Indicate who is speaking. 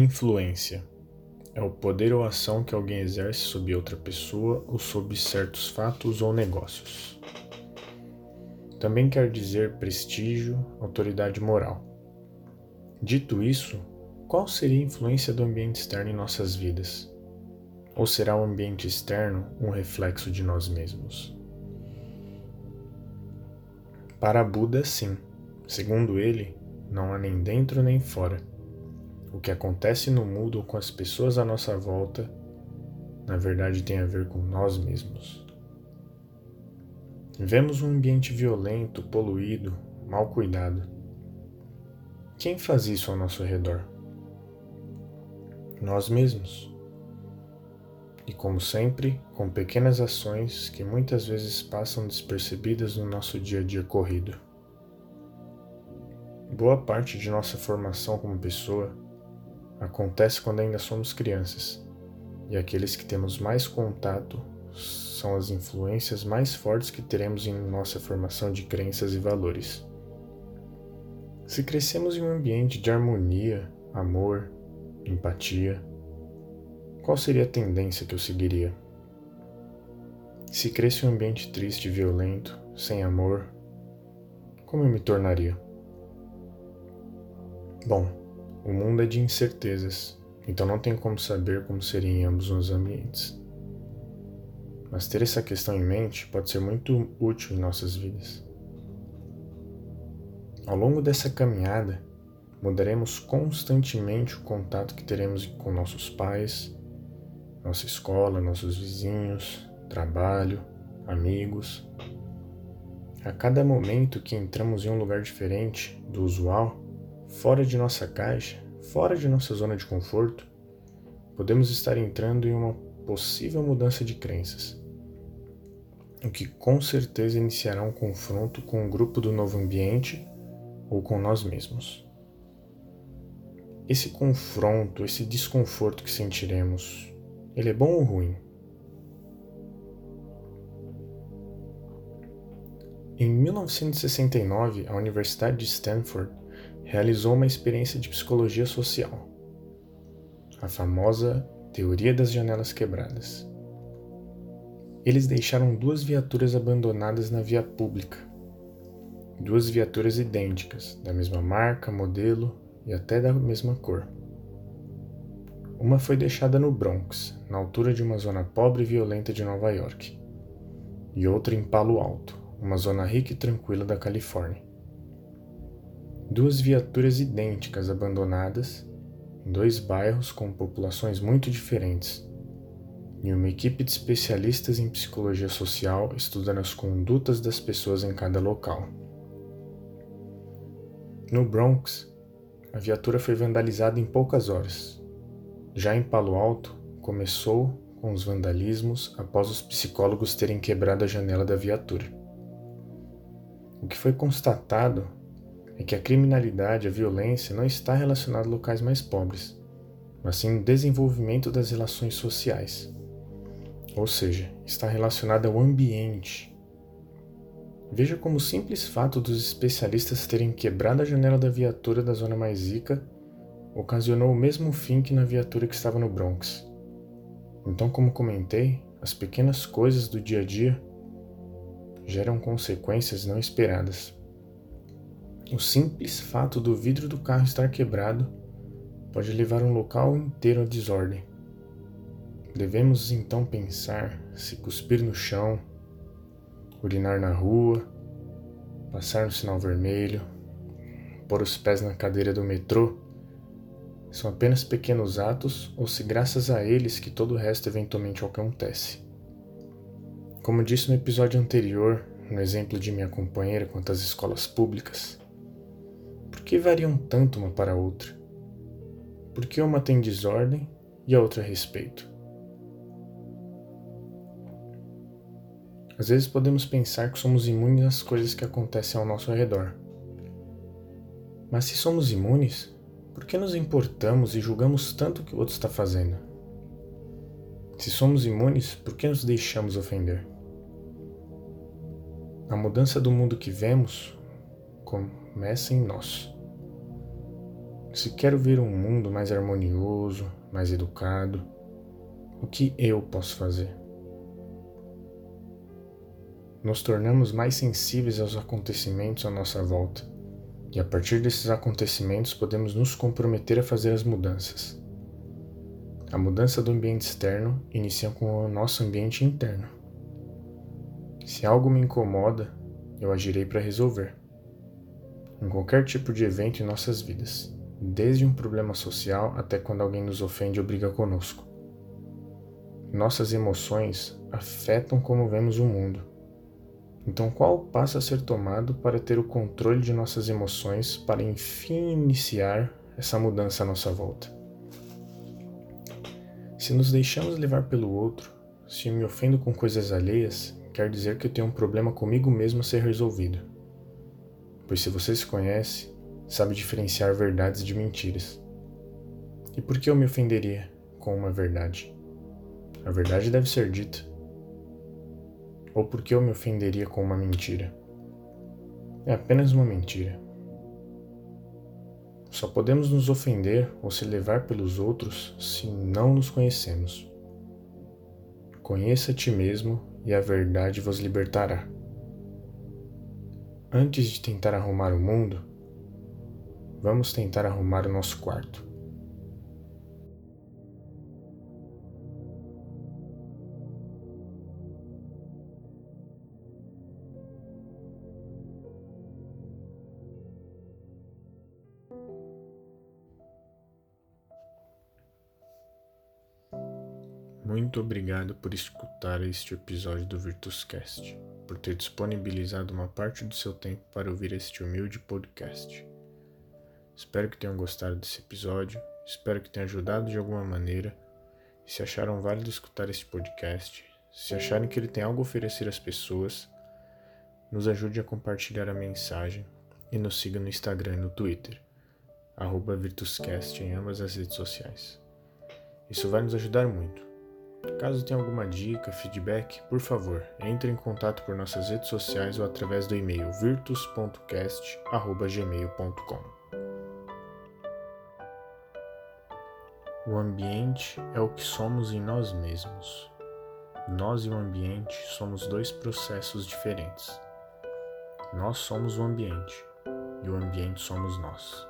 Speaker 1: Influência é o poder ou ação que alguém exerce sobre outra pessoa ou sobre certos fatos ou negócios. Também quer dizer prestígio, autoridade moral. Dito isso, qual seria a influência do ambiente externo em nossas vidas? Ou será o ambiente externo um reflexo de nós mesmos? Para Buda, sim. Segundo ele, não há nem dentro nem fora o que acontece no mundo ou com as pessoas à nossa volta, na verdade tem a ver com nós mesmos. Vemos um ambiente violento, poluído, mal cuidado. Quem faz isso ao nosso redor? Nós mesmos. E como sempre, com pequenas ações que muitas vezes passam despercebidas no nosso dia a dia corrido. Boa parte de nossa formação como pessoa acontece quando ainda somos crianças, e aqueles que temos mais contato são as influências mais fortes que teremos em nossa formação de crenças e valores. Se crescemos em um ambiente de harmonia, amor, empatia, qual seria a tendência que eu seguiria? Se cresce em um ambiente triste e violento, sem amor, como eu me tornaria? Bom, o mundo é de incertezas, então não tem como saber como seria em ambos os ambientes. Mas ter essa questão em mente pode ser muito útil em nossas vidas. Ao longo dessa caminhada, mudaremos constantemente o contato que teremos com nossos pais, nossa escola, nossos vizinhos, trabalho, amigos. A cada momento que entramos em um lugar diferente do usual, fora de nossa caixa, fora de nossa zona de conforto, podemos estar entrando em uma possível mudança de crenças, o que com certeza iniciará um confronto com o grupo do novo ambiente ou com nós mesmos. Esse confronto, esse desconforto que sentiremos, ele é bom ou ruim? Em 1969, a Universidade de Stanford realizou uma experiência de psicologia social, a famosa teoria das janelas quebradas. Eles deixaram duas viaturas abandonadas na via pública. Duas viaturas idênticas, da mesma marca, modelo e até da mesma cor. Uma foi deixada no Bronx, na altura de uma zona pobre e violenta de Nova York, e outra em Palo Alto, uma zona rica e tranquila da Califórnia duas viaturas idênticas abandonadas em dois bairros com populações muito diferentes, e uma equipe de especialistas em psicologia social estudando as condutas das pessoas em cada local. No Bronx, a viatura foi vandalizada em poucas horas. Já em Palo Alto, começou com os vandalismos após os psicólogos terem quebrado a janela da viatura. O que foi constatado é que a criminalidade, a violência não está relacionada a locais mais pobres, mas sim no desenvolvimento das relações sociais. Ou seja, está relacionada ao ambiente. Veja como o simples fato dos especialistas terem quebrado a janela da viatura da zona mais rica ocasionou o mesmo fim que na viatura que estava no Bronx. Então, como comentei, as pequenas coisas do dia a dia geram consequências não esperadas. O simples fato do vidro do carro estar quebrado pode levar um local inteiro à desordem. Devemos então pensar se cuspir no chão, urinar na rua, passar no sinal vermelho, pôr os pés na cadeira do metrô são apenas pequenos atos ou se graças a eles que todo o resto eventualmente acontece. Como disse no episódio anterior, no exemplo de minha companheira quanto às escolas públicas, que variam tanto uma para a outra? por que uma tem desordem e a outra respeito? Às vezes podemos pensar que somos imunes às coisas que acontecem ao nosso redor. Mas se somos imunes, por que nos importamos e julgamos tanto o que o outro está fazendo? Se somos imunes, por que nos deixamos ofender? A mudança do mundo que vemos começa em nós. Se quero ver um mundo mais harmonioso, mais educado, o que eu posso fazer? Nos tornamos mais sensíveis aos acontecimentos à nossa volta, e a partir desses acontecimentos podemos nos comprometer a fazer as mudanças. A mudança do ambiente externo inicia com o nosso ambiente interno. Se algo me incomoda, eu agirei para resolver. Em qualquer tipo de evento em nossas vidas, desde um problema social até quando alguém nos ofende ou briga conosco. Nossas emoções afetam como vemos o mundo. Então, qual passo a ser tomado para ter o controle de nossas emoções para enfim iniciar essa mudança à nossa volta? Se nos deixamos levar pelo outro, se me ofendo com coisas alheias, quer dizer que eu tenho um problema comigo mesmo a ser resolvido. Pois se você se conhece, sabe diferenciar verdades de mentiras. E por que eu me ofenderia com uma verdade? A verdade deve ser dita. Ou por que eu me ofenderia com uma mentira? É apenas uma mentira. Só podemos nos ofender ou se levar pelos outros se não nos conhecemos. Conheça a ti mesmo e a verdade vos libertará. Antes de tentar arrumar o mundo, vamos tentar arrumar o nosso quarto. Muito obrigado por escutar este episódio do Virtuscast, por ter disponibilizado uma parte do seu tempo para ouvir este humilde podcast. Espero que tenham gostado desse episódio, espero que tenha ajudado de alguma maneira. E se acharam válido escutar este podcast, se acharem que ele tem algo a oferecer às pessoas, nos ajude a compartilhar a mensagem e nos siga no Instagram e no Twitter, Virtuscast em ambas as redes sociais. Isso vai nos ajudar muito. Caso tenha alguma dica, feedback, por favor, entre em contato por nossas redes sociais ou através do e-mail virtus.cast@gmail.com. O ambiente é o que somos em nós mesmos. Nós e o ambiente somos dois processos diferentes. Nós somos o ambiente e o ambiente somos nós.